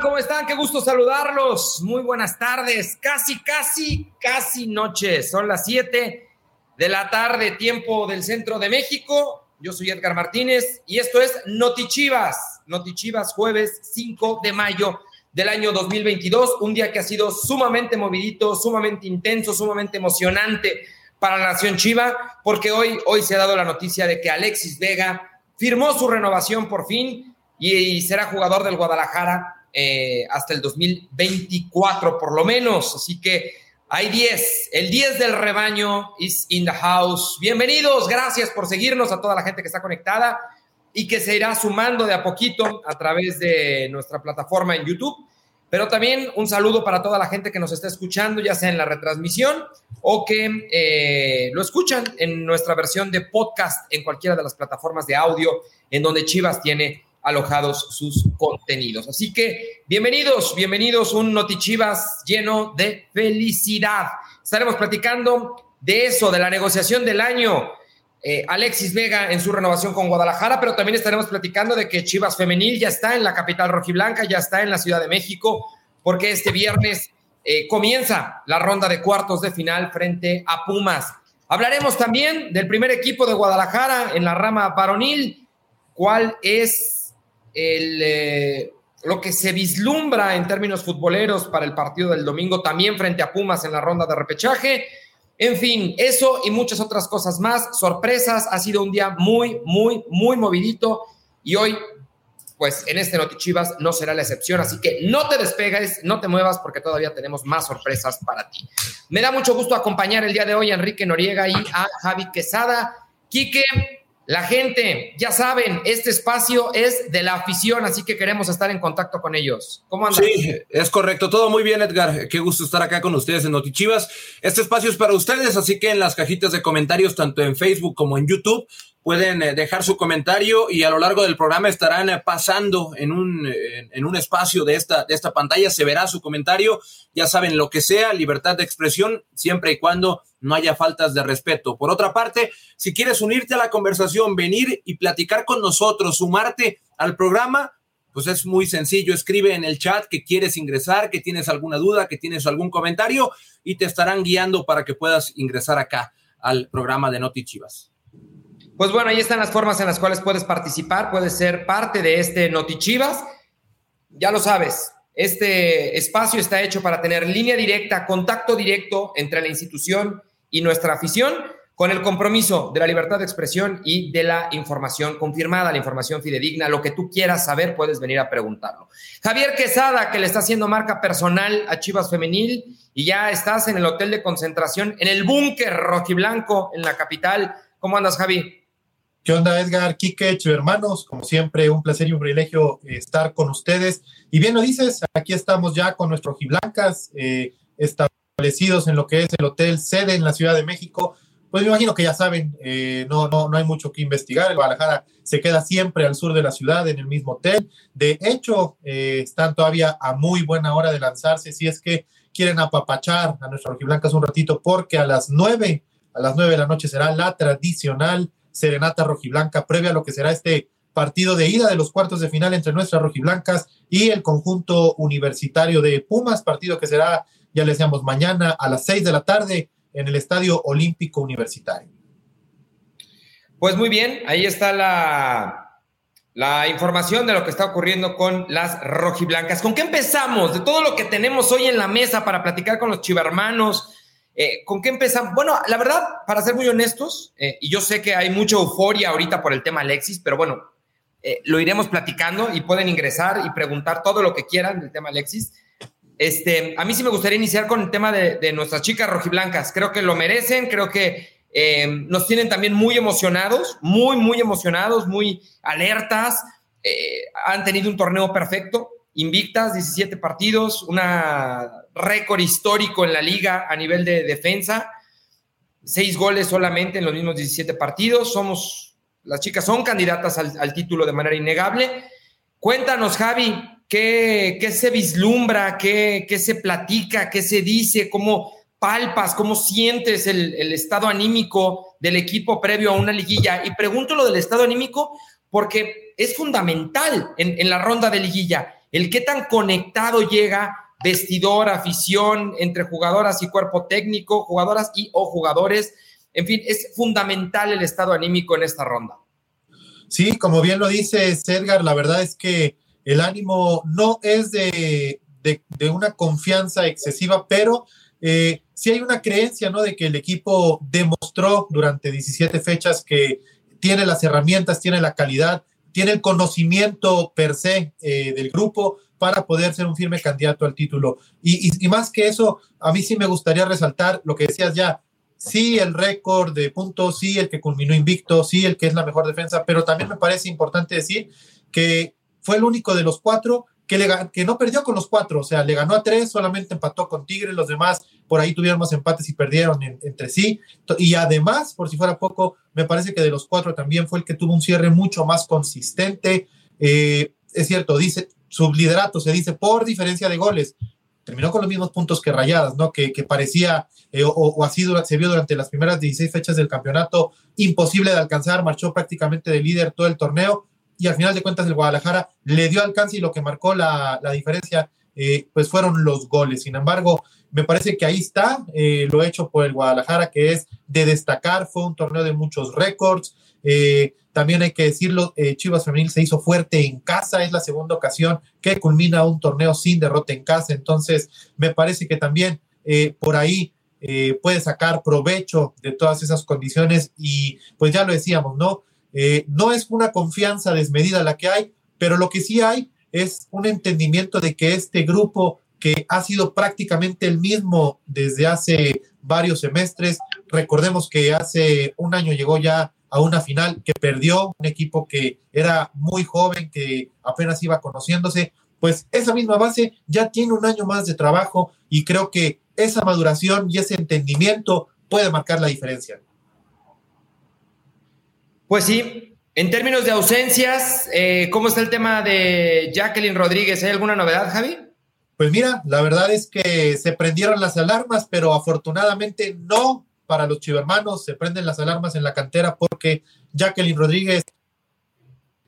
¿Cómo están? Qué gusto saludarlos. Muy buenas tardes. Casi, casi, casi noche. Son las 7 de la tarde, tiempo del centro de México. Yo soy Edgar Martínez y esto es Notichivas. Notichivas, jueves 5 de mayo del año 2022. Un día que ha sido sumamente movidito, sumamente intenso, sumamente emocionante para la Nación Chiva, porque hoy, hoy se ha dado la noticia de que Alexis Vega firmó su renovación por fin y, será jugador del Guadalajara eh, hasta el 2024 por lo menos. Así que hay 10. El 10 del rebaño is in the house. Bienvenidos, gracias por seguirnos a toda la gente que está conectada y que se irá sumando de a poquito a través de nuestra plataforma en YouTube. Pero también un saludo para toda la gente que nos está escuchando, ya sea en la retransmisión o que eh, lo escuchan en nuestra versión de podcast en cualquiera de las plataformas de audio en donde Chivas tiene alojados sus contenidos. Así que bienvenidos, bienvenidos, un Notichivas lleno de felicidad. Estaremos platicando de eso, de la negociación del año. Eh, Alexis Vega en su renovación con Guadalajara, pero también estaremos platicando de que Chivas Femenil ya está en la capital rojiblanca, ya está en la Ciudad de México, porque este viernes eh, comienza la ronda de cuartos de final frente a Pumas. Hablaremos también del primer equipo de Guadalajara en la rama varonil, cuál es el, eh, lo que se vislumbra en términos futboleros para el partido del domingo, también frente a Pumas en la ronda de repechaje. En fin, eso y muchas otras cosas más, sorpresas. Ha sido un día muy, muy, muy movidito y hoy, pues en este Notichivas no será la excepción. Así que no te despegues, no te muevas porque todavía tenemos más sorpresas para ti. Me da mucho gusto acompañar el día de hoy a Enrique Noriega y a Javi Quesada. Quique, la gente, ya saben, este espacio es de la afición, así que queremos estar en contacto con ellos. ¿Cómo andan? Sí, es correcto. Todo muy bien, Edgar. Qué gusto estar acá con ustedes en Notichivas. Este espacio es para ustedes, así que en las cajitas de comentarios, tanto en Facebook como en YouTube, pueden eh, dejar su comentario y a lo largo del programa estarán eh, pasando en un, en un espacio de esta, de esta pantalla, se verá su comentario, ya saben, lo que sea, libertad de expresión, siempre y cuando no haya faltas de respeto. Por otra parte, si quieres unirte a la conversación, venir y platicar con nosotros, sumarte al programa, pues es muy sencillo, escribe en el chat que quieres ingresar, que tienes alguna duda, que tienes algún comentario y te estarán guiando para que puedas ingresar acá al programa de Noti Chivas. Pues bueno, ahí están las formas en las cuales puedes participar, puedes ser parte de este Notichivas. Ya lo sabes, este espacio está hecho para tener línea directa, contacto directo entre la institución y nuestra afición, con el compromiso de la libertad de expresión y de la información confirmada, la información fidedigna. Lo que tú quieras saber, puedes venir a preguntarlo. Javier Quesada, que le está haciendo marca personal a Chivas Femenil, y ya estás en el hotel de concentración, en el búnker rojiblanco en la capital. ¿Cómo andas, Javi? ¿Qué onda, Edgar, Kike, hermanos? Como siempre, un placer y un privilegio eh, estar con ustedes. Y bien lo dices, aquí estamos ya con nuestros rojiblancas, eh, establecidos en lo que es el hotel sede en la Ciudad de México. Pues me imagino que ya saben, eh, no, no, no hay mucho que investigar. El Guadalajara se queda siempre al sur de la ciudad, en el mismo hotel. De hecho, están todavía a muy buena hora de lanzarse si es que quieren apapachar a nuestros rojiblancas un ratito, porque a las nueve, a las nueve de la noche será la tradicional serenata rojiblanca previa a lo que será este partido de ida de los cuartos de final entre nuestras rojiblancas y el conjunto universitario de Pumas, partido que será, ya les decíamos, mañana a las seis de la tarde en el Estadio Olímpico Universitario. Pues muy bien, ahí está la, la información de lo que está ocurriendo con las rojiblancas. ¿Con qué empezamos? De todo lo que tenemos hoy en la mesa para platicar con los chivermanos, eh, ¿Con qué empezamos? Bueno, la verdad, para ser muy honestos, eh, y yo sé que hay mucha euforia ahorita por el tema Alexis, pero bueno, eh, lo iremos platicando y pueden ingresar y preguntar todo lo que quieran del tema Alexis. Este, a mí sí me gustaría iniciar con el tema de, nuestras chicas rojiblancas. Creo que lo merecen, creo que nos tienen también muy emocionados, muy, muy emocionados, muy alertas. han tenido un torneo perfecto invictas, 17 partidos, un récord histórico en la liga a nivel de defensa, seis goles solamente en los mismos 17 partidos. Somos, las chicas son candidatas al, título de manera innegable. Cuéntanos, Javi, ¿qué, qué se vislumbra, qué, qué, se platica, qué se dice, cómo palpas, cómo sientes el, el estado anímico del equipo previo a una liguilla? Y pregunto lo del estado anímico porque es fundamental en, en la ronda de liguilla el qué tan conectado llega vestidor, afición, entre jugadoras y cuerpo técnico, jugadoras y o jugadores. En fin, es fundamental el estado anímico en esta ronda. Sí, como bien lo dice Edgar, la verdad es que el ánimo no es de, de, una confianza excesiva, pero eh, sí hay una creencia, ¿no? De que el equipo demostró durante 17 fechas que tiene las herramientas, tiene la calidad, tiene el conocimiento per se eh, del grupo para poder ser un firme candidato al título. Y, más que eso, a mí sí me gustaría resaltar lo que decías ya, sí el récord de puntos, sí el que culminó invicto, sí el que es la mejor defensa, pero también me parece importante decir que fue el único de los cuatro que, le, que no perdió con los cuatro, o sea, le ganó a tres, solamente empató con Tigres, los demás por ahí tuvieron más empates y perdieron entre sí. Y además, por si fuera poco, me parece que de los cuatro también fue el que tuvo un cierre mucho más consistente. Eh, es cierto, dice, su liderato se dice por diferencia de goles. Terminó con los mismos puntos que Rayadas, ¿no? Que, parecía, eh, o, así se vio durante las primeras 16 fechas del campeonato, imposible de alcanzar, marchó prácticamente de líder todo el torneo y al final de cuentas el Guadalajara le dio alcance y lo que marcó la, diferencia eh, pues fueron los goles. Sin embargo, me parece que ahí está eh, lo hecho por el Guadalajara, que es de destacar, fue un torneo de muchos récords. Eh, también hay que decirlo, Chivas Femenil se hizo fuerte en casa, es la segunda ocasión que culmina un torneo sin derrota en casa, entonces me parece que también por ahí puede sacar provecho de todas esas condiciones y pues ya lo decíamos, ¿no? Eh, no es una confianza desmedida la que hay, pero lo que sí hay es un entendimiento de que este grupo que ha sido prácticamente el mismo desde hace varios semestres, recordemos que hace un año llegó ya a una final que perdió un equipo que era muy joven, que apenas iba conociéndose, pues esa misma base ya tiene un año más de trabajo y creo que esa maduración y ese entendimiento puede marcar la diferencia. Pues sí, en términos de ausencias, eh, ¿cómo está el tema de Jacqueline Rodríguez? ¿Hay alguna novedad, Javi? Pues mira, la verdad es que se prendieron las alarmas, pero afortunadamente no para los chivermanos. Se prenden las alarmas en la cantera porque Jacqueline Rodríguez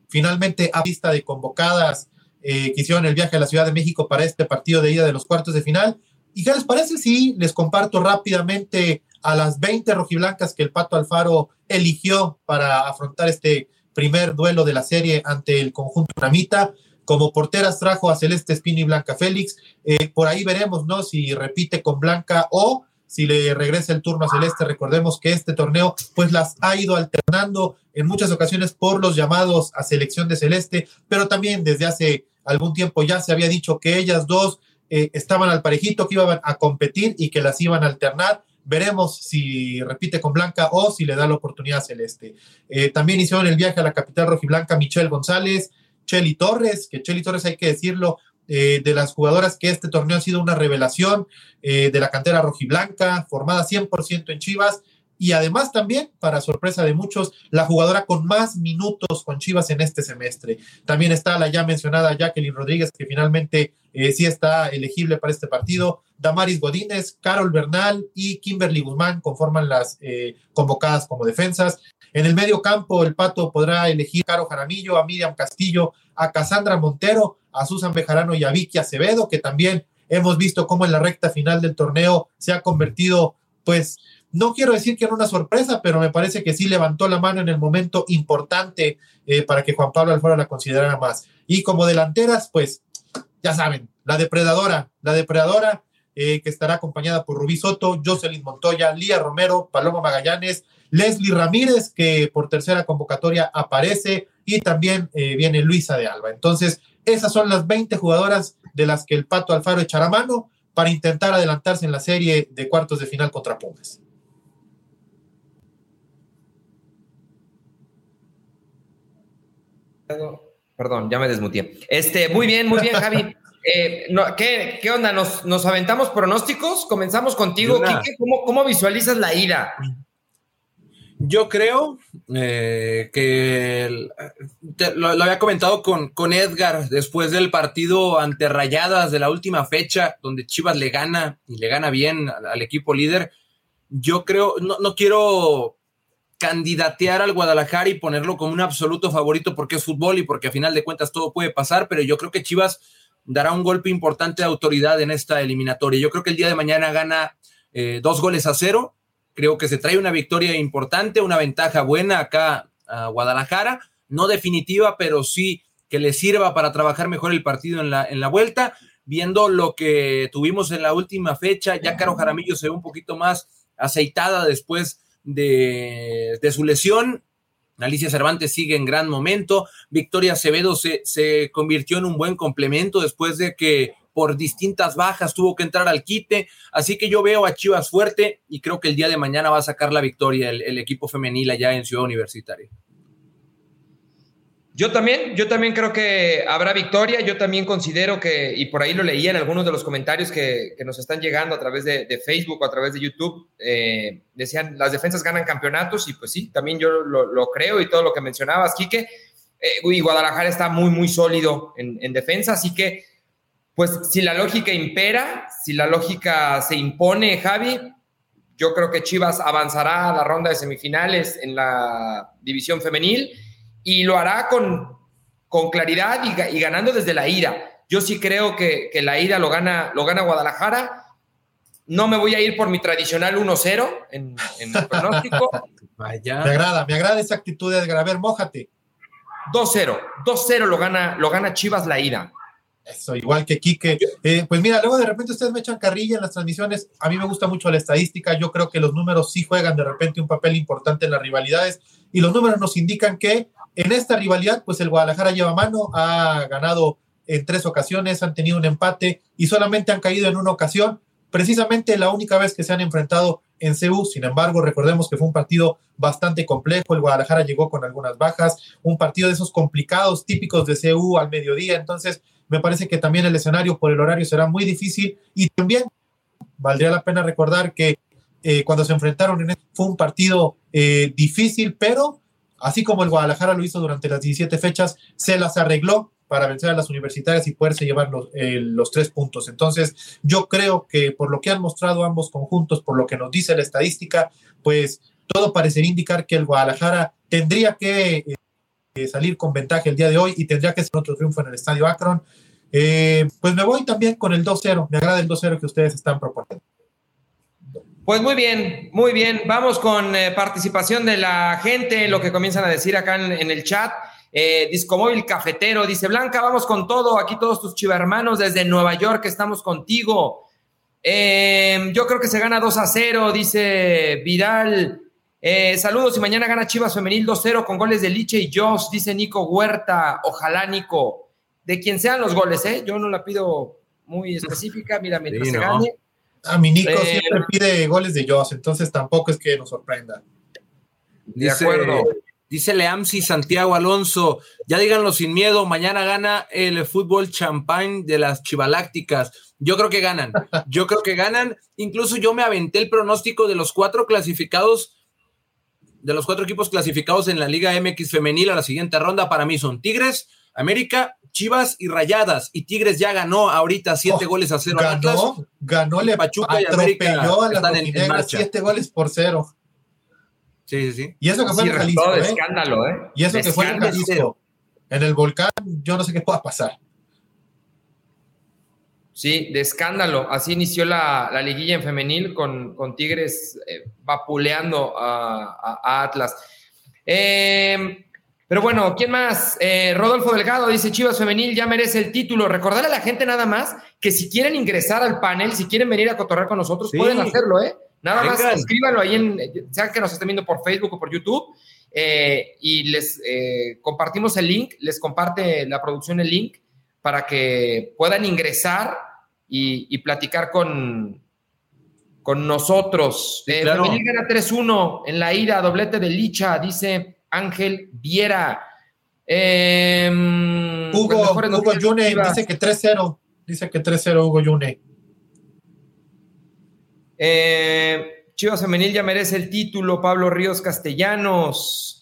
finalmente a vista de convocadas eh, que el viaje a la Ciudad de México para este partido de ida de los cuartos de final. ¿Y qué les parece si les comparto rápidamente a las 20 rojiblancas que el Pato Alfaro eligió para afrontar este primer duelo de la serie ante el conjunto Namita. Como porteras trajo a Celeste Espino y Blanca Félix. Eh, por ahí veremos, ¿no? Si repite con Blanca o si le regresa el turno a Celeste. Recordemos que este torneo, pues las ha ido alternando en muchas ocasiones por los llamados a selección de Celeste, pero también desde hace algún tiempo ya se había dicho que ellas dos eh, estaban al parejito, que iban a competir y que las iban a alternar. Veremos si repite con Blanca o si le da la oportunidad a Celeste. Eh, también hicieron el viaje a la capital rojiblanca Michelle González, Chelly Torres, que Chelly Torres hay que decirlo, eh, de las jugadoras que este torneo ha sido una revelación eh, de la cantera rojiblanca, formada 100% en Chivas, y además también, para sorpresa de muchos, la jugadora con más minutos con Chivas en este semestre. También está la ya mencionada Jacqueline Rodríguez, que finalmente eh, sí está elegible para este partido. Damaris Godínez, Carol Bernal y Kimberly Guzmán conforman las eh, convocadas como defensas. En el medio campo, el Pato podrá elegir a Caro Jaramillo, a Miriam Castillo, a Cassandra Montero, a Susan Bejarano y a Vicky Acevedo, que también hemos visto cómo en la recta final del torneo se ha convertido, pues, no quiero decir que era una sorpresa, pero me parece que sí levantó la mano en el momento importante eh, para que Juan Pablo Alfaro la considerara más. Y como delanteras, pues ya saben, la depredadora, la depredadora eh, que estará acompañada por Rubí Soto, Jocelyn Montoya, Lía Romero, Paloma Magallanes, Leslie Ramírez, que por tercera convocatoria aparece, y también eh, viene Luisa de Alba. Entonces, esas son las 20 jugadoras de las que el Pato Alfaro echará mano para intentar adelantarse en la serie de cuartos de final contra Pumas. Perdón, ya me desmutié. Este, muy bien, muy bien, Javi. Eh, ¿qué, ¿qué, onda? ¿Nos, ¿Nos, aventamos pronósticos? Comenzamos contigo, ¿Cómo, ¿Cómo, visualizas la ida? Yo creo eh, que lo, había comentado con, con, Edgar después del partido ante Rayadas de la última fecha, donde Chivas le gana y le gana bien al, al equipo líder. Yo creo, no, no quiero candidatear al Guadalajara y ponerlo como un absoluto favorito porque es fútbol y porque a final de cuentas todo puede pasar, pero yo creo que Chivas dará un golpe importante de autoridad en esta eliminatoria. Yo creo que el día de mañana gana eh, dos goles a cero. Creo que se trae una victoria importante, una ventaja buena acá a Guadalajara, no definitiva, pero sí que le sirva para trabajar mejor el partido en la, en la vuelta. Viendo lo que tuvimos en la última fecha, ya Caro Jaramillo se ve un poquito más aceitada después de, de su lesión. Alicia Cervantes sigue en gran momento. Victoria Acevedo se, se, convirtió en un buen complemento después de que por distintas bajas tuvo que entrar al quite. Así que yo veo a Chivas fuerte y creo que el día de mañana va a sacar la victoria el, equipo femenil allá en Ciudad Universitaria. Yo también, yo también creo que habrá victoria. Yo también considero que, y por ahí lo leía en algunos de los comentarios que, nos están llegando a través de, Facebook o a través de YouTube, eh, decían las defensas ganan campeonatos y pues sí, también yo lo, lo creo y todo lo que mencionabas, Quique. Eh, y Guadalajara está muy, muy sólido en, en, defensa, así que pues si la lógica impera, si la lógica se impone, Javi, yo creo que Chivas avanzará a la ronda de semifinales en la división femenil y lo hará con, con claridad y, y, ganando desde la ira. Yo sí creo que, que, la ira lo gana, lo gana Guadalajara. No me voy a ir por mi tradicional 1-0 en, en, el pronóstico. Vaya. Me agrada, me agrada esa actitud de Edgar. A ver, mójate. 2-0, 2-0 lo gana, lo gana Chivas la ida. Eso, igual que Quique. Eh, pues mira, luego de repente ustedes me echan carrilla en las transmisiones. A mí me gusta mucho la estadística. Yo creo que los números sí juegan de repente un papel importante en las rivalidades. Y los números nos indican que en esta rivalidad, pues el Guadalajara lleva mano, ha ganado en tres ocasiones, han tenido un empate y solamente han caído en una ocasión, precisamente la única vez que se han enfrentado en CEU. Sin embargo, recordemos que fue un partido bastante complejo, el Guadalajara llegó con algunas bajas, un partido de esos complicados típicos de CEU al mediodía, entonces me parece que también el escenario por el horario será muy difícil y también valdría la pena recordar que eh, cuando se enfrentaron en fue un partido eh, difícil, pero así como el Guadalajara lo hizo durante las 17 fechas, se las arregló para vencer a las universitarias y poderse llevar los, eh, los, tres puntos. Entonces, yo creo que por lo que han mostrado ambos conjuntos, por lo que nos dice la estadística, pues todo parecería indicar que el Guadalajara tendría que eh, salir con ventaja el día de hoy y tendría que ser otro triunfo en el Estadio Akron. Eh, pues me voy también con el 2-0. Me agrada el 2-0 que ustedes están proponiendo. Pues muy bien, muy bien. Vamos con eh, participación de la gente, lo que comienzan a decir acá en, en el chat. Eh, Discomóvil Cafetero dice: Blanca, vamos con todo. Aquí todos tus chivermanos desde Nueva York estamos contigo. Yo creo que se gana 2 a 0, dice Vidal. Eh, saludos y mañana gana Chivas Femenil 2-0 con goles de Liche y Joss, dice Nico Huerta. Ojalá, Nico. De quien sean los goles, ¿eh? Yo no la pido muy específica. Mira, mientras sí, se no. gane. A mi Nico eh, siempre pide goles de Joss, entonces tampoco es que nos sorprenda. De acuerdo. Dice Leamsi Santiago Alonso, ya díganlo sin miedo, mañana gana el fútbol champán de las chivalácticas. Yo creo que ganan, yo creo que ganan. Incluso yo me aventé el pronóstico de los cuatro clasificados, de los cuatro equipos clasificados en la Liga MX femenil a la siguiente ronda. Para mí son Tigres, América, Chivas y Rayadas. Y Tigres ya ganó ahorita siete oh, goles a cero. Ganó, Atlas, ganó, le Pachuca y América a la están en, en marcha. siete goles por cero. Sí, sí, sí. Y eso que fue sí, en Jalisco. ¿eh? escándalo, ¿eh? Y eso de que fue en Jalisco. En el volcán, yo no sé qué pueda pasar. Sí, de escándalo. Así inició la, la liguilla en femenil con, con Tigres eh, vapuleando a, a, a Atlas. Eh, pero bueno, ¿quién más? Eh, Rodolfo Delgado dice Chivas Femenil ya merece el título. Recordarle a la gente nada más que si quieren ingresar al panel, si quieren venir a cotorrear con nosotros, sí. pueden hacerlo, ¿eh? Nada Vengan. más escríbanlo ahí en, sea que nos estén viendo por Facebook o por YouTube, eh, y les eh, compartimos el link, les comparte la producción el link para que puedan ingresar y, y platicar con, con nosotros. Sí, claro. Femenil gana 3-1 en la ida, doblete de Licha, dice Ángel Viera. Eh, Hugo, Hugo Yune dice que 3-0. Dice que 3-0 Hugo Yune. Eh, Chivas Femenil ya merece el título, Pablo Ríos Castellanos.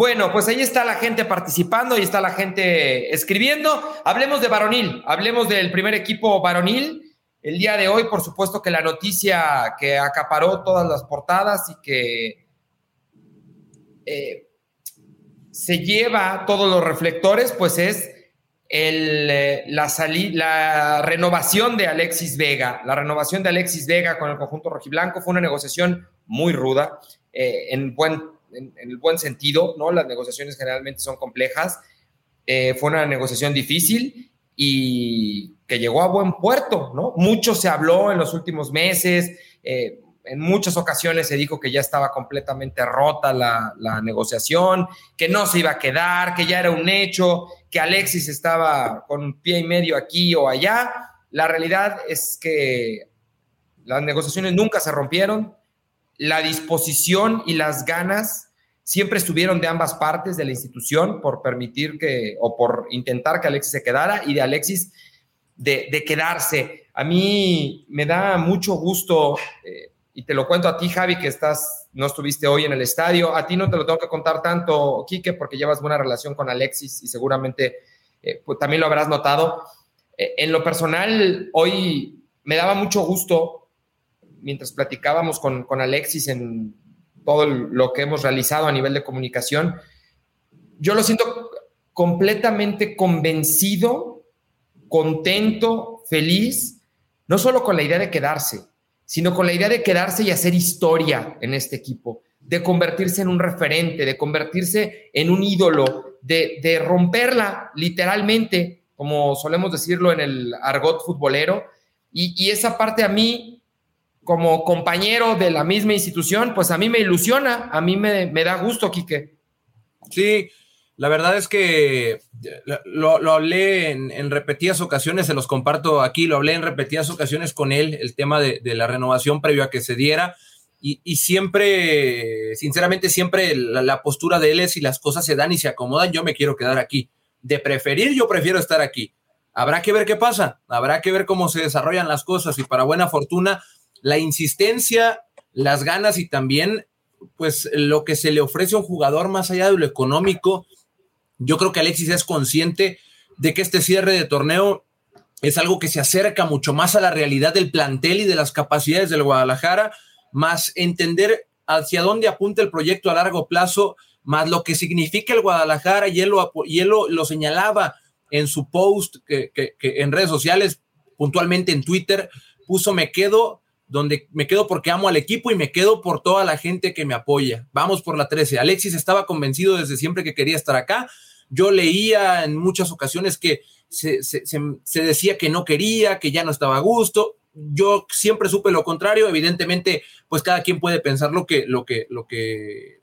Bueno, pues ahí está la gente participando, ahí está la gente escribiendo. Hablemos de varonil, hablemos del primer equipo varonil. El día de hoy, por supuesto que la noticia que acaparó todas las portadas y que eh, se lleva todos los reflectores, pues es el, la, renovación de Alexis Vega. La renovación de Alexis Vega con el conjunto rojiblanco fue una negociación muy ruda, en, buen, en, el buen sentido, ¿no? Las negociaciones generalmente son complejas. fue una negociación difícil y que llegó a buen puerto, ¿no? Mucho se habló en los últimos meses, eh, en muchas ocasiones se dijo que ya estaba completamente rota la, negociación, que no se iba a quedar, que ya era un hecho, que Alexis estaba con un pie y medio aquí o allá. La realidad es que las negociaciones nunca se rompieron, la disposición y las ganas siempre estuvieron de ambas partes de la institución por permitir que, o por intentar que Alexis se quedara y de Alexis de, quedarse. A mí me da mucho gusto, eh, y te lo cuento a ti, Javi, que estás, no estuviste hoy en el estadio. A ti no te lo tengo que contar tanto, Quique, porque llevas buena relación con Alexis y seguramente eh, pues, también lo habrás notado. Eh, en lo personal, hoy me daba mucho gusto, mientras platicábamos con, con Alexis en todo lo que hemos realizado a nivel de comunicación, yo lo siento completamente convencido, contento, feliz, no solo con la idea de quedarse, sino con la idea de quedarse y hacer historia en este equipo, de convertirse en un referente, de convertirse en un ídolo, de, romperla literalmente, como solemos decirlo en el argot futbolero. Y, y esa parte a mí como compañero de la misma institución, pues a mí me ilusiona, a mí me, da gusto, Quique. Sí, la verdad es que lo, hablé en, repetidas ocasiones, se los comparto aquí, lo hablé en repetidas ocasiones con él, el tema de, la renovación previo a que se diera. Y, siempre, sinceramente, siempre la, la, postura de él es si las cosas se dan y se acomodan, yo me quiero quedar aquí. De preferir, yo prefiero estar aquí. Habrá que ver qué pasa, habrá que ver cómo se desarrollan las cosas y para buena fortuna, la insistencia, las ganas y también pues lo que se le ofrece a un jugador más allá de lo económico. Yo creo que Alexis es consciente de que este cierre de torneo es algo que se acerca mucho más a la realidad del plantel y de las capacidades del Guadalajara, más entender hacia dónde apunta el proyecto a largo plazo, más lo que significa el Guadalajara, y él lo, y él lo, señalaba en su post que, que en redes sociales, puntualmente en Twitter, puso me quedo donde me quedo porque amo al equipo y me quedo por toda la gente que me apoya. Vamos por la 13. Alexis estaba convencido desde siempre que quería estar acá. Yo leía en muchas ocasiones que se, decía que no quería, que ya no estaba a gusto. Yo siempre supe lo contrario. Evidentemente, pues cada quien puede pensar lo que, lo que, lo que,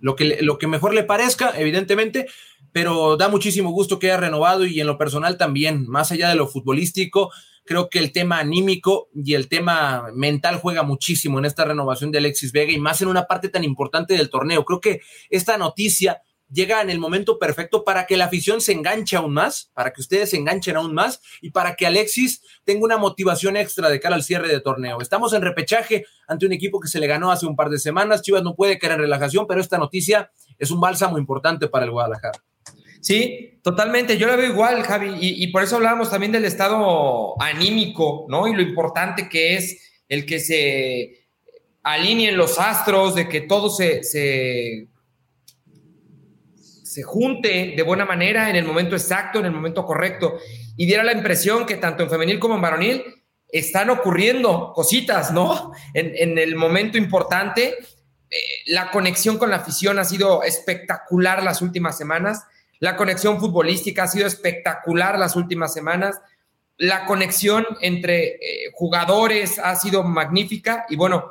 lo que, lo que mejor le parezca, evidentemente, pero da muchísimo gusto que haya renovado y en lo personal también, más allá de lo futbolístico, Creo que el tema anímico y el tema mental juega muchísimo en esta renovación de Alexis Vega y más en una parte tan importante del torneo. Creo que esta noticia llega en el momento perfecto para que la afición se enganche aún más, para que ustedes se enganchen aún más y para que Alexis tenga una motivación extra de cara al cierre de torneo. Estamos en repechaje ante un equipo que se le ganó hace un par de semanas. Chivas no puede caer en relajación, pero esta noticia es un bálsamo importante para el Guadalajara. Sí, totalmente. Yo lo veo igual, Javi, y, por eso hablábamos también del estado anímico, ¿no? Y lo importante que es el que se alineen los astros, de que todo se, se, se junte de buena manera en el momento exacto, en el momento correcto, y diera la impresión que tanto en femenil como en varonil están ocurriendo cositas, ¿no? En, en el momento importante. Eh, la conexión con la afición ha sido espectacular las últimas semanas la conexión futbolística ha sido espectacular las últimas semanas. La conexión entre eh, jugadores ha sido magnífica y bueno,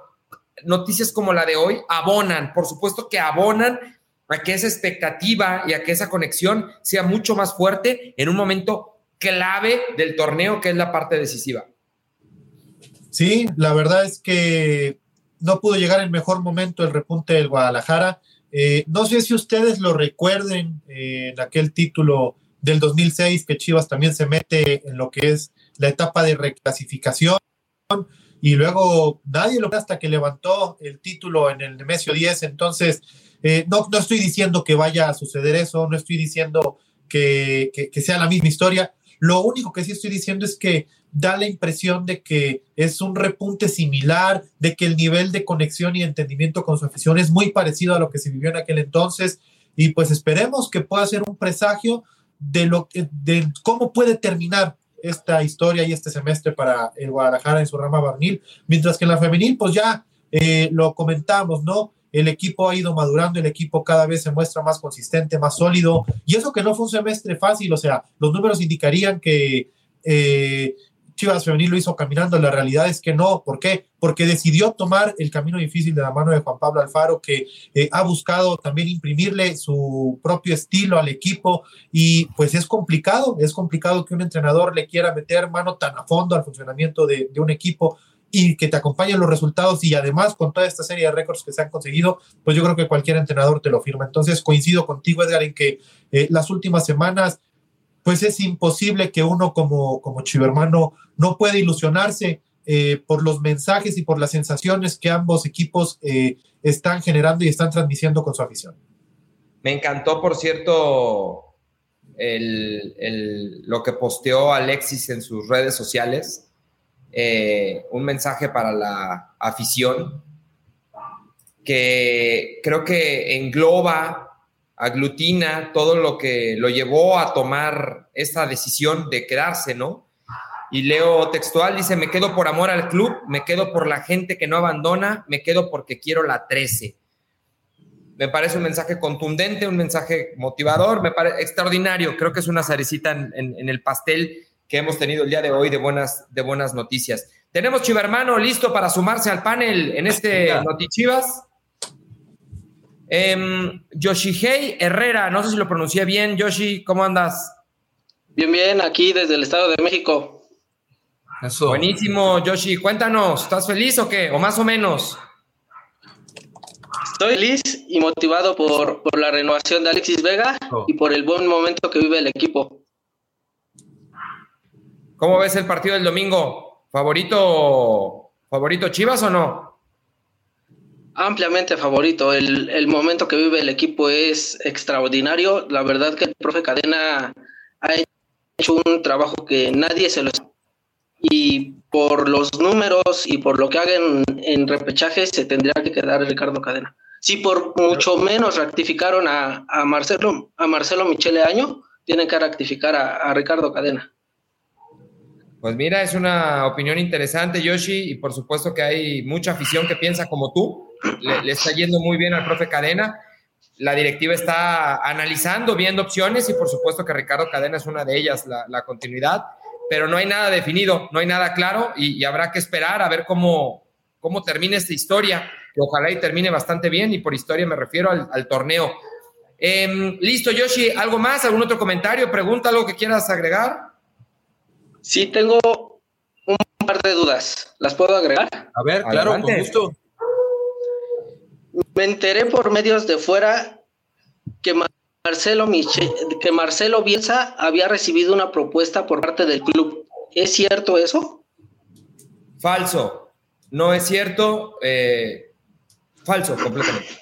noticias como la de hoy abonan, por supuesto que abonan a que esa expectativa y a que esa conexión sea mucho más fuerte en un momento clave del torneo que es la parte decisiva. Sí, la verdad es que no pudo llegar en mejor momento el repunte del Guadalajara. Eh, no sé si ustedes lo recuerden eh, en aquel título del 2006 que Chivas también se mete en lo que es la etapa de reclasificación y luego nadie lo hasta que levantó el título en el Nemesio 10. Entonces, eh, no, no estoy diciendo que vaya a suceder eso, no estoy diciendo que, que sea la misma historia. Lo único que sí estoy diciendo es que da la impresión de que es un repunte similar, de que el nivel de conexión y entendimiento con su afición es muy parecido a lo que se vivió en aquel entonces. Y pues esperemos que pueda ser un presagio de, lo, de cómo puede terminar esta historia y este semestre para el Guadalajara en su rama varonil, mientras que en la femenil, pues ya eh, lo comentamos, ¿no? El equipo ha ido madurando, el equipo cada vez se muestra más consistente, más sólido, y eso que no fue un semestre fácil, o sea, los números indicarían que eh, Chivas Femenil lo hizo caminando, la realidad es que no. ¿Por qué? Porque decidió tomar el camino difícil de la mano de Juan Pablo Alfaro, que eh, ha buscado también imprimirle su propio estilo al equipo y pues es complicado, es complicado que un entrenador le quiera meter mano tan a fondo al funcionamiento de, un equipo y que te acompañen los resultados y además con toda esta serie de récords que se han conseguido, pues yo creo que cualquier entrenador te lo firma. Entonces coincido contigo, Edgar, en que eh, las últimas semanas pues es imposible que uno como, como chivermano no pueda ilusionarse eh, por los mensajes y por las sensaciones que ambos equipos eh, están generando y están transmitiendo con su afición. Me encantó, por cierto, lo que posteó Alexis en sus redes sociales, eh, un mensaje para la afición que creo que engloba aglutina todo lo que lo llevó a tomar esta decisión de quedarse, ¿no? Y leo textual, dice, me quedo por amor al club, me quedo por la gente que no abandona, me quedo porque quiero la 13. Me parece un mensaje contundente, un mensaje motivador, me parece extraordinario. Creo que es una cerecita en, el pastel que hemos tenido el día de hoy de buenas, de buenas noticias. Tenemos Chivermano listo para sumarse al panel en este Notichivas. Eh, Yoshihei Herrera, no sé si lo pronuncié bien. Yoshi, ¿cómo andas? Bien, bien, aquí desde el Estado de México. Eso. Buenísimo, Yoshi. Cuéntanos, ¿estás feliz o qué? ¿O más o menos? Estoy feliz y motivado por, la renovación de Alexis Vega oh. y por el buen momento que vive el equipo. ¿Cómo ves el partido del domingo? ¿Favorito, favorito Chivas o no? ampliamente favorito. El, momento que vive el equipo es extraordinario. La verdad que el profe Cadena ha hecho un trabajo que nadie se lo... Y por los números y por lo que hagan en repechaje se tendría que quedar Ricardo Cadena. Si por mucho menos rectificaron a, Marcelo a Marcelo Michele Año, tienen que rectificar a Ricardo Cadena. Pues mira, es una opinión interesante, Yoshi, y por supuesto que hay mucha afición que piensa como tú. Le, está yendo muy bien al profe Cadena. La directiva está analizando, viendo opciones, y por supuesto que Ricardo Cadena es una de ellas, la, continuidad, pero no hay nada definido, no hay nada claro, y, habrá que esperar a ver cómo, cómo termina esta historia, que ojalá y termine bastante bien, y por historia me refiero al, torneo. Em, listo, Yoshi, ¿algo más? ¿Algún otro comentario? ¿Pregunta algo que quieras agregar? Sí, tengo un par de dudas. ¿Las puedo agregar? A ver, claro, con gusto. Me enteré por medios de fuera que Marcelo, que Marcelo Bielsa había recibido una propuesta por parte del club. ¿Es cierto eso? Falso. No es cierto. Eh, falso, completamente.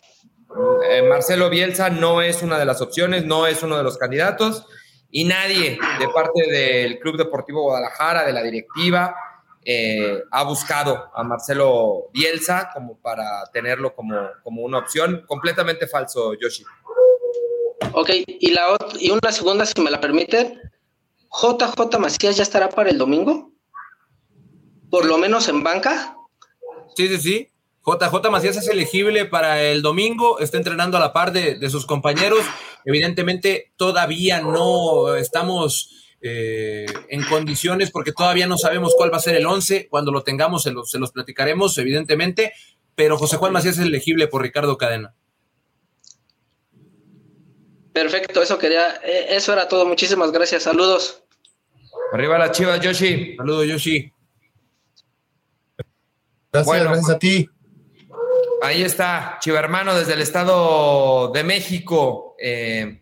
Eh, Marcelo Bielsa no es una de las opciones, no es uno de los candidatos y nadie de parte del Club Deportivo Guadalajara, de la directiva, eh, ha buscado a Marcelo Bielsa como para tenerlo como, como una opción. Completamente falso, Yoshi. Ok, y, la, y una segunda, si me la permiten. JJ Macías ya estará para el domingo? Por lo menos en banca. Sí, sí, sí. JJ Macías es elegible para el domingo, está entrenando a la par de, sus compañeros. Evidentemente todavía no estamos eh, en condiciones porque todavía no sabemos cuál va a ser el 11. Cuando lo tengamos se los, se los platicaremos, evidentemente. Pero José Juan Macías es elegible por Ricardo Cadena. Perfecto, eso quería, eh, eso era todo. Muchísimas gracias. Saludos. Arriba la chivas, Yoshi. Saludos, Yoshi. Gracias, gracias a ti. Ahí está, Chivermano desde el Estado de México. Eh,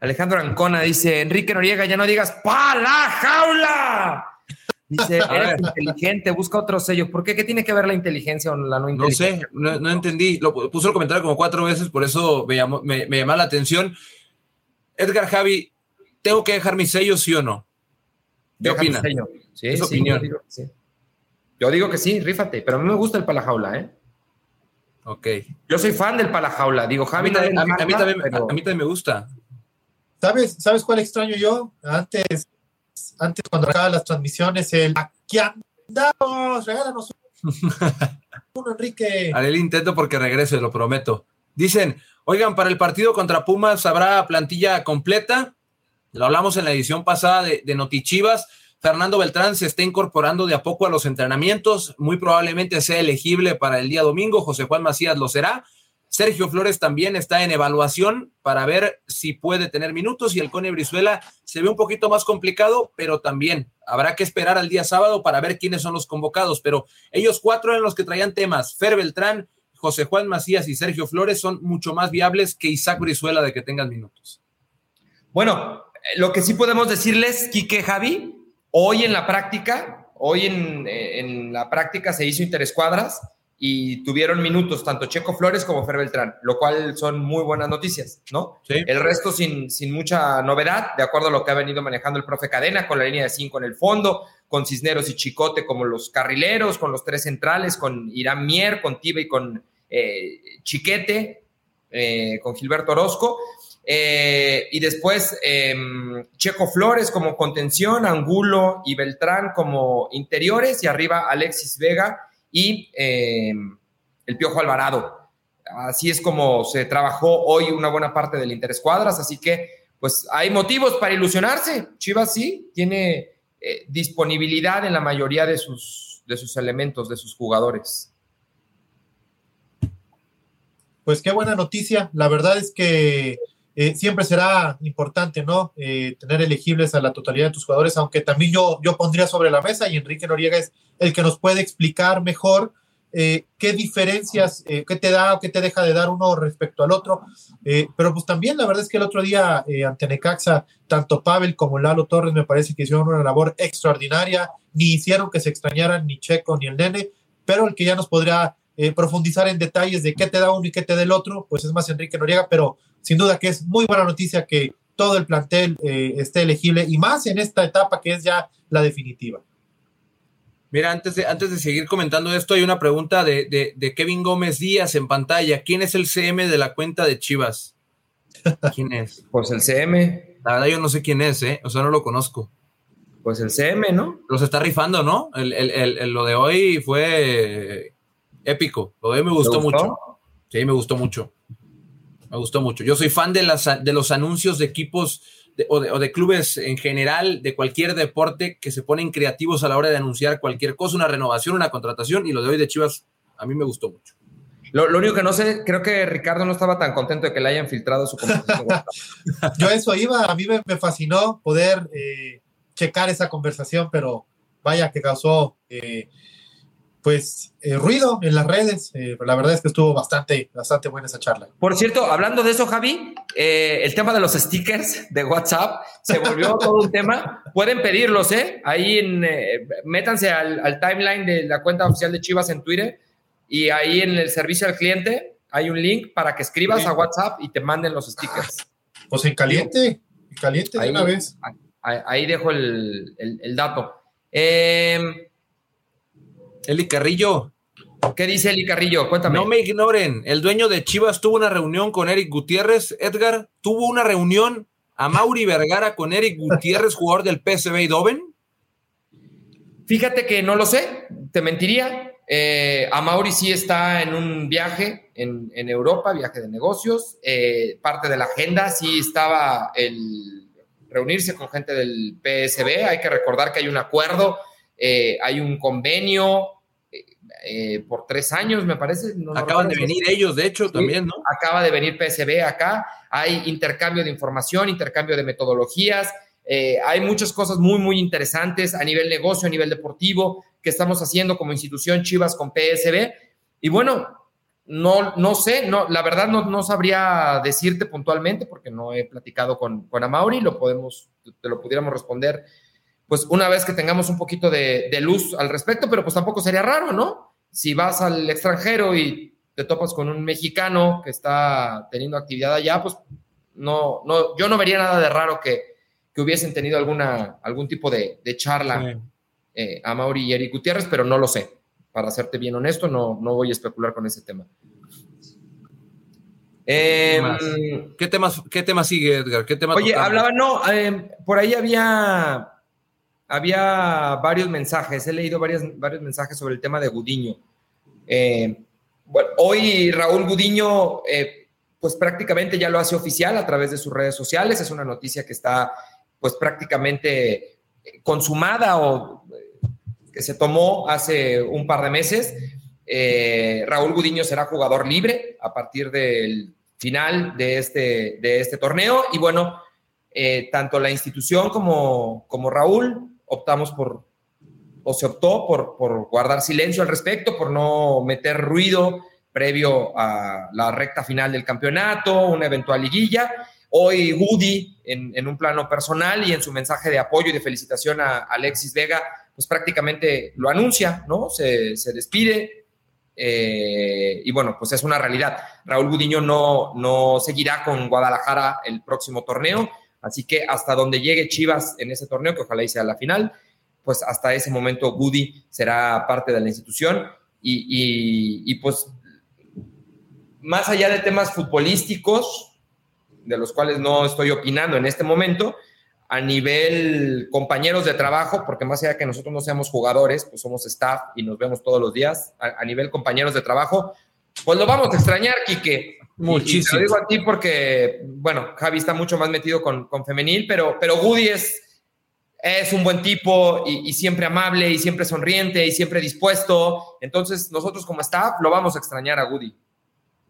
Alejandro Ancona dice: Enrique Noriega, ya no digas ¡pa la jaula! Dice, eres inteligente, busca otro sello. ¿Por qué? ¿Qué tiene que ver la inteligencia o la no inteligencia? No sé, no, entendí. Lo, puso el comentario como cuatro veces, por eso me llamó, me, la atención. Edgar Javi, ¿tengo que dejar mi sello, sí o no? ¿Qué opina? Sí, es opinión. Yo digo, sí. yo digo, que sí, rífate, pero a mí me gusta el palajaula, ¿eh? Ok. Yo soy fan del Palajaula. Digo, Javi, a mí, también, a mí, también, me gusta. ¿Sabes, ¿Sabes cuál extraño yo? Antes, antes cuando acababan las transmisiones, el aquí andamos, regálanos uno, Enrique. Haré el intento porque regrese, lo prometo. Dicen, oigan, para el partido contra Pumas habrá plantilla completa. Lo hablamos en la edición pasada de, de Notichivas. Fernando Beltrán se está incorporando de a poco a los entrenamientos. Muy probablemente sea elegible para el día domingo. José Juan Macías lo será. Sergio Flores también está en evaluación para ver si puede tener minutos y el Cone Brizuela se ve un poquito más complicado, pero también habrá que esperar al día sábado para ver quiénes son los convocados. Pero ellos cuatro eran los que traían temas. Fer Beltrán, José Juan Macías y Sergio Flores son mucho más viables que Isaac Brizuela de que tengan minutos. Bueno, lo que sí podemos decirles, Quique Javi, hoy en la práctica, hoy en, en la práctica se hizo interescuadras y tuvieron minutos tanto Checo Flores como Fer Beltrán, lo cual son muy buenas noticias, ¿no? Sí. El resto sin, sin mucha novedad, de acuerdo a lo que ha venido manejando el profe Cadena, con la línea de cinco en el fondo, con Cisneros y Chicote como los carrileros, con los tres centrales, con Irán Mier, con Tiba y con eh, Chiquete, eh, con Gilberto Orozco. Eh, y después eh, Checo Flores como contención, Angulo y Beltrán como interiores, y arriba Alexis Vega y eh, el Piojo Alvarado. Así es como se trabajó hoy una buena parte del Interescuadras, así que pues hay motivos para ilusionarse. Chivas sí tiene eh, disponibilidad en la mayoría de sus, de sus elementos, de sus jugadores. Pues qué buena noticia. La verdad es que eh, siempre será importante, ¿no? Eh, tener elegibles a la totalidad de tus jugadores, aunque también yo, yo pondría sobre la mesa y Enrique Noriega es el que nos puede explicar mejor eh, qué diferencias, qué te da o qué te deja de dar uno respecto al otro. Pero pues también la verdad es que el otro día ante Necaxa, tanto Pavel como Lalo Torres me parece que hicieron una labor extraordinaria, ni hicieron que se extrañaran ni Checo ni el nene, pero el que ya nos podría profundizar en detalles de qué te da uno y qué te da el otro, pues es más Enrique Noriega, pero sin duda que es muy buena noticia que todo el plantel esté elegible y más en esta etapa que es ya la definitiva. Mira, antes de, antes de seguir comentando esto, hay una pregunta de, de, de, Kevin Gómez Díaz en pantalla. ¿Quién es el CM de la cuenta de Chivas? ¿Quién es? Pues el CM. La verdad yo no sé quién es, ¿eh? O sea, no lo conozco. Pues el CM, ¿no? Los está rifando, ¿no? El, el, el, lo de hoy fue épico. Lo de hoy me gustó, gustó, mucho. Sí, me gustó mucho. Me gustó mucho. Yo soy fan de, las, de los anuncios de equipos de, o, de, o, de, clubes en general, de cualquier deporte, que se ponen creativos a la hora de anunciar cualquier cosa, una renovación, una contratación, y lo de hoy de Chivas a mí me gustó mucho. Lo, lo único que no sé, creo que Ricardo no estaba tan contento de que le hayan filtrado su conversación. Yo eso iba, a mí me, me fascinó poder eh, checar esa conversación, pero vaya que causó eh, pues eh, ruido en las redes. Eh, la verdad es que estuvo bastante, bastante buena esa charla. Por cierto, hablando de eso, Javi, eh, el tema de los stickers de WhatsApp se volvió todo un tema. Pueden pedirlos, ¿eh? Ahí en, eh, métanse al, al, timeline de la cuenta oficial de Chivas en Twitter y ahí en el servicio al cliente hay un link para que escribas sí. a WhatsApp y te manden los stickers. Pues en caliente, en caliente ahí, de una vez. Ahí, ahí dejo el, el, el dato. Eh, Eli Carrillo. ¿Qué dice Eli Carrillo? Cuéntame. No me ignoren. El dueño de Chivas tuvo una reunión con Eric Gutiérrez. Edgar tuvo una reunión a Mauri Vergara con Eric Gutiérrez, jugador del PSV Eindhoven. Fíjate que no lo sé. Te mentiría. Eh, a Mauri sí está en un viaje en, en Europa, viaje de negocios. Eh, parte de la agenda sí estaba el reunirse con gente del PSB. Hay que recordar que hay un acuerdo, eh, hay un convenio eh, por tres años, me parece. No, Acaban de venir ellos, de hecho, sí, también, ¿no? Acaba de venir PSB acá. Hay intercambio de información, intercambio de metodologías. Eh, hay muchas cosas muy, muy interesantes a nivel negocio, a nivel deportivo, que estamos haciendo como institución Chivas con PSB. Y bueno, no, no sé, no, la verdad no, no sabría decirte puntualmente porque no he platicado con, con Amauri, lo podemos, te lo pudiéramos responder pues una vez que tengamos un poquito de, de, luz al respecto, pero pues tampoco sería raro, ¿no? Si vas al extranjero y te topas con un mexicano que está teniendo actividad allá, pues no, no, yo no vería nada de raro que, que hubiesen tenido alguna, algún tipo de, de charla sí. eh, a Mauri y Eric Gutiérrez, pero no lo sé. Para serte bien honesto, no, no voy a especular con ese tema. Em, ¿Qué, temas, ¿Qué tema sigue, Edgar? ¿Qué tema oye, hablaba, no, em, por ahí había, había varios mensajes, he leído varios, varios mensajes sobre el tema de Gudiño. Bueno, hoy Raúl Gudiño, eh, pues prácticamente ya lo hace oficial a través de sus redes sociales, es una noticia que está pues prácticamente consumada o eh, que se tomó hace un par de meses. Eh, Raúl Gudiño será jugador libre a partir del final de este, de este torneo. Y bueno, eh, tanto la institución como, como Raúl optamos por, o se optó por, por guardar silencio al respecto, por no meter ruido previo a la recta final del campeonato, una eventual liguilla. Hoy Woody, en, un plano personal y en su mensaje de apoyo y de felicitación a Alexis Vega, pues prácticamente lo anuncia, ¿no? Se, se despide, eh, y bueno, pues es una realidad. Raúl Gudiño no, no seguirá con Guadalajara el próximo torneo, así que hasta donde llegue Chivas en ese torneo, que ojalá sea la final, pues hasta ese momento Gudi será parte de la institución y, pues más allá de temas futbolísticos, de los cuales no estoy opinando en este momento, a nivel compañeros de trabajo, porque más allá de que nosotros no seamos jugadores, pues somos staff y nos vemos todos los días, a, nivel compañeros de trabajo, pues lo vamos a extrañar, Quique. Muchísimo. Y, lo digo a ti porque, bueno, Javi está mucho más metido con, con femenil, pero, pero Woody es, es un buen tipo y, siempre amable y siempre sonriente y siempre dispuesto. Entonces, nosotros como staff lo vamos a extrañar a Woody.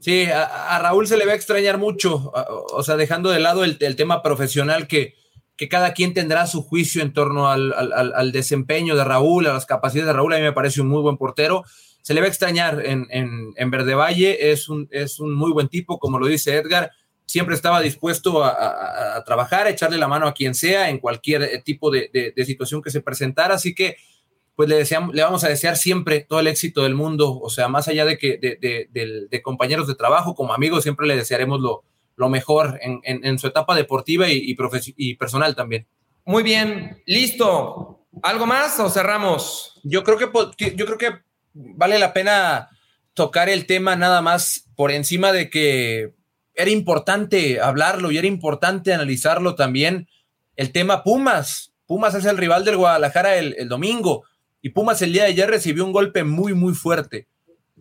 Sí, a, Raúl se le va a extrañar mucho, o sea, dejando de lado el tema profesional que, que cada quien tendrá su juicio en torno al, desempeño de Raúl, a las capacidades de Raúl. A mí me parece un muy buen portero. Se le va a extrañar en, en, Verde Valle. Es un, es un muy buen tipo, como lo dice Edgar. Siempre estaba dispuesto a, trabajar, a echarle la mano a quien sea en cualquier tipo de, situación que se presentara. Así que, pues le, deseamos, le vamos a desear siempre todo el éxito del mundo. O sea, más allá de que de compañeros de trabajo, como amigos, siempre le desearemos lo, lo mejor en, su etapa deportiva y, y, personal también. Muy bien, listo. ¿Algo más o cerramos? Yo creo que, yo creo que vale la pena tocar el tema nada más por encima de que era importante hablarlo y era importante analizarlo también. El tema Pumas. Pumas es el rival del Guadalajara el, el domingo y Pumas el día de ayer recibió un golpe muy, muy fuerte.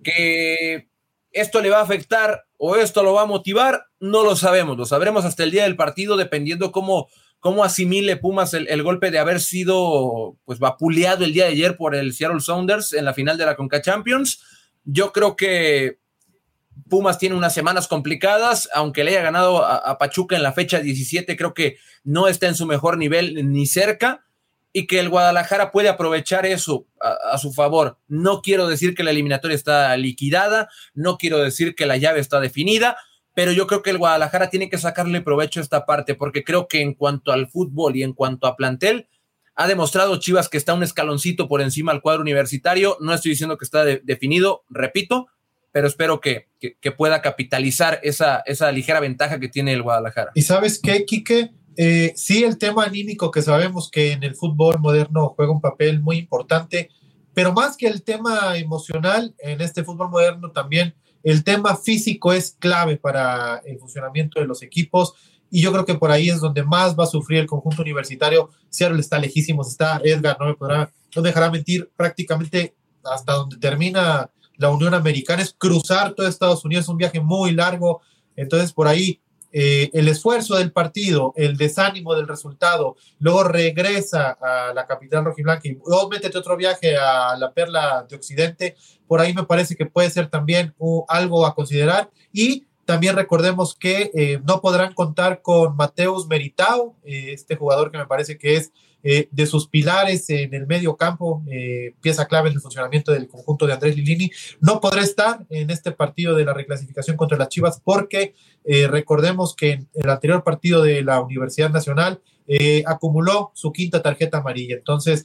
Que esto le va a afectar o esto lo va a motivar, no lo sabemos, lo sabremos hasta el día del partido dependiendo cómo, cómo asimile Pumas el, golpe de haber sido pues vapuleado el día de ayer por el Seattle Sounders en la final de la Conca Champions. Yo creo que Pumas tiene unas semanas complicadas, aunque le haya ganado a, Pachuca en la fecha 17, creo que no está en su mejor nivel ni cerca y que el Guadalajara puede aprovechar eso a, su favor. No quiero decir que la eliminatoria está liquidada, no quiero decir que la llave está definida, pero yo creo que el Guadalajara tiene que sacarle provecho a esta parte, porque creo que en cuanto al fútbol y en cuanto a plantel, ha demostrado Chivas que está un escaloncito por encima al cuadro universitario. No estoy diciendo que está definido, repito, pero espero que, que, pueda capitalizar esa, esa ligera ventaja que tiene el Guadalajara. ¿Y sabes qué, Quique? Eh, sí, el tema anímico que sabemos que en el fútbol moderno juega un papel muy importante, pero más que el tema emocional, en este fútbol moderno también el tema físico es clave para el funcionamiento de los equipos y yo creo que por ahí es donde más va a sufrir el conjunto universitario. Seattle está lejísimos, está Edgar, no me podrá, no dejará mentir prácticamente hasta donde termina la Unión Americana, es cruzar todo Estados Unidos, es un viaje muy largo, entonces por ahí eh, el esfuerzo del partido, el desánimo del resultado, luego regresa a la capital rojiblanca y luego métete otro viaje a la perla de Occidente, por ahí me parece que puede ser también algo a considerar. Y también recordemos que eh, no podrán contar con Mateus Meritao, eh, este jugador que me parece que es eh, de sus pilares en el medio campo, eh, pieza clave en el funcionamiento del conjunto de Andrés Lilini, no podrá estar en este partido de la reclasificación contra las Chivas porque eh, recordemos que en el anterior partido de la Universidad Nacional acumuló su quinta tarjeta amarilla. Entonces,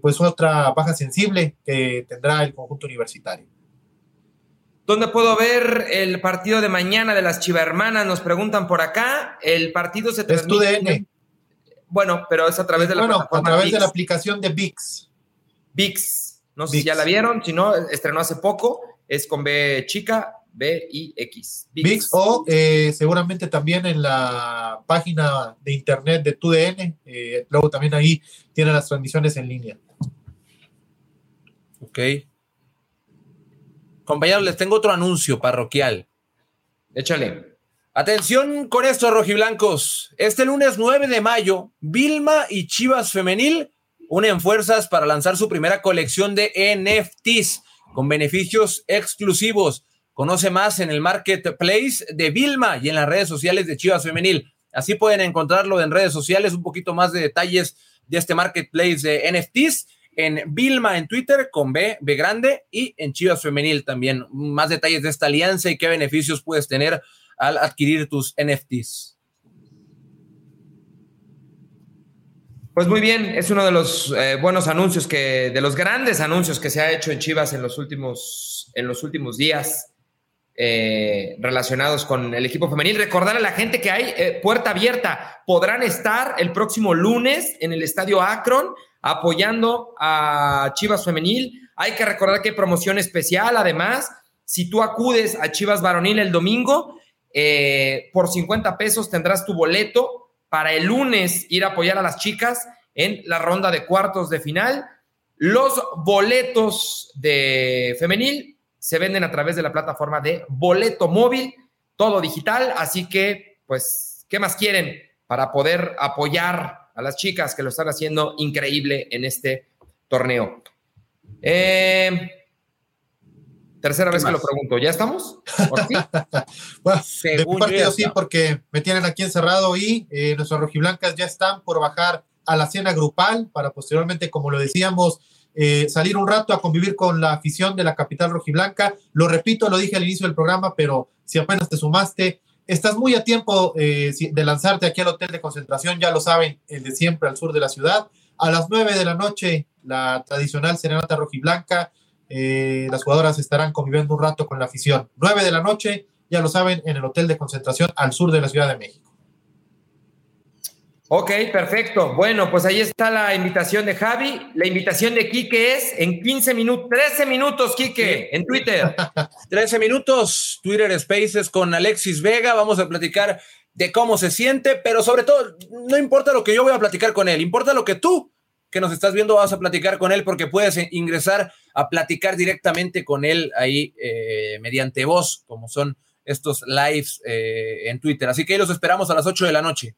pues otra baja sensible que tendrá el conjunto universitario. ¿Dónde puedo ver el partido de mañana de las Chivermanas? Nos preguntan por acá. El partido se transmite. Bueno, pero es a través de la bueno, a través de la aplicación de VIX. VIX. No sé si ya la vieron, si no, estrenó hace poco. Es con B chica, B-I-X. VIX. O eh, seguramente también en la página de internet de TUDN. Eh, luego también ahí tienen las transmisiones en línea. Ok. Compañeros, les tengo otro anuncio parroquial. Échale. Atención con esto, rojiblancos. Este lunes 9 de mayo, Vilma y Chivas Femenil unen fuerzas para lanzar su primera colección de NFTs con beneficios exclusivos. Conoce más en el marketplace de Vilma y en las redes sociales de Chivas Femenil. Así pueden encontrarlo en redes sociales, un poquito más de detalles de este marketplace de NFTs en Vilma en Twitter con B, B grande y en Chivas Femenil también. Más detalles de esta alianza y qué beneficios puedes tener al adquirir tus NFTs. Pues muy bien, es uno de los eh, buenos anuncios que, de los grandes anuncios que se ha hecho en Chivas en los últimos, en los últimos días eh, relacionados con el equipo femenil. Recordar a la gente que hay eh, puerta abierta. Podrán estar el próximo lunes en el estadio Akron apoyando a Chivas Femenil. Hay que recordar que hay promoción especial. Además, si tú acudes a Chivas Varonil el domingo, por 50 pesos tendrás tu boleto para el lunes ir a apoyar a las chicas en la ronda de cuartos de final. Los boletos de femenil se venden a través de la plataforma de boleto móvil, todo digital, así que, pues, ¿qué más quieren para poder apoyar a las chicas que lo están haciendo increíble en este torneo? Eh, Tercera vez que lo pregunto. ¿Ya estamos? bueno, de parte sí, porque me tienen aquí encerrado y eh, nuestras rojiblancas ya están por bajar a la cena grupal para posteriormente, como lo decíamos, eh, salir un rato a convivir con la afición de la capital rojiblanca. Lo repito, lo dije al inicio del programa, pero si apenas te sumaste, estás muy a tiempo eh, de lanzarte aquí al hotel de concentración, ya lo saben, el de siempre al sur de la ciudad. A las nueve de la noche, la tradicional serenata rojiblanca eh, las jugadoras estarán conviviendo un rato con la afición. 9 de la noche, ya lo saben, en el hotel de concentración al sur de la Ciudad de México. Ok, perfecto. Bueno, pues ahí está la invitación de Javi. La invitación de Quique es en 15 minutos, 13 minutos, Quique, en Twitter. 13 minutos, Twitter Spaces con Alexis Vega. Vamos a platicar de cómo se siente, pero sobre todo, no importa lo que yo voy a platicar con él, importa lo que tú que nos estás viendo, vas a platicar con él porque puedes ingresar a platicar directamente con él ahí eh, mediante voz, como son estos lives eh, en Twitter. Así que ahí los esperamos a las 8 de la noche.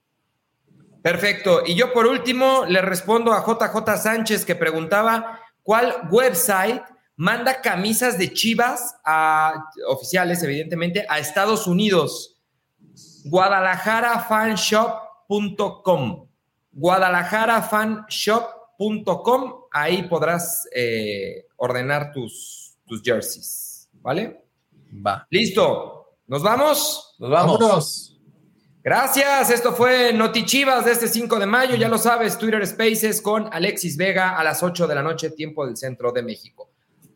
Perfecto. Y yo por último le respondo a JJ Sánchez que preguntaba cuál website manda camisas de Chivas a oficiales, evidentemente, a Estados Unidos. Guadalajarafanshop.com. Guadalajarafanshop.com Com, ahí podrás eh, ordenar tus, tus jerseys, ¿vale? Va. Listo. ¿Nos vamos? Nos vamos. Gracias. Esto fue Notichivas de este 5 de mayo. Ya lo sabes, Twitter Spaces con Alexis Vega a las 8 de la noche, tiempo del centro de México.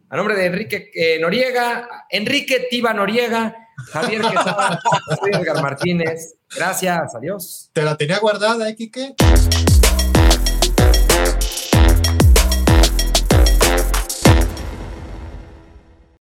A nombre de Enrique eh, Noriega, Enrique Tiba Noriega, Javier Quesada, Edgar Martínez. Gracias. Adiós. Te la tenía guardada, ¿eh, Quique?